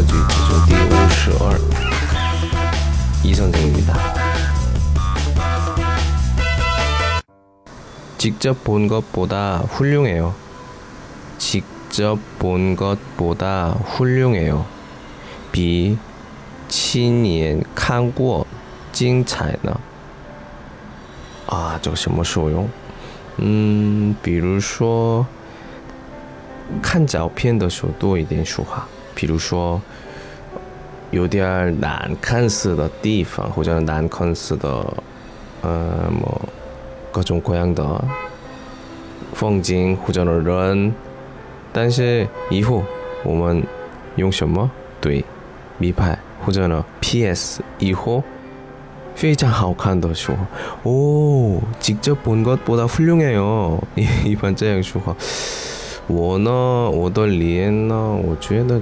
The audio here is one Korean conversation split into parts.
아버지 제조디 오슈얼 이선생입니다. 직접 본 것보다 훌륭해요. 직접 본 것보다 훌륭해요. 비 친인 칸고 찡彩呢 아, 저什么 소용? 뭐 음, 比如说看照片的时候多一点说话。比如说有点儿难看死的地方或者难看死的，呃，么各种各样的风景或者人，但是以后我们用什么对米牌或者呢 PS 以后。非常好看的说，哦，직접본것보다훌륭해요。一般这样说话，我呢，我的脸呢，我觉得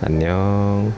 안녕.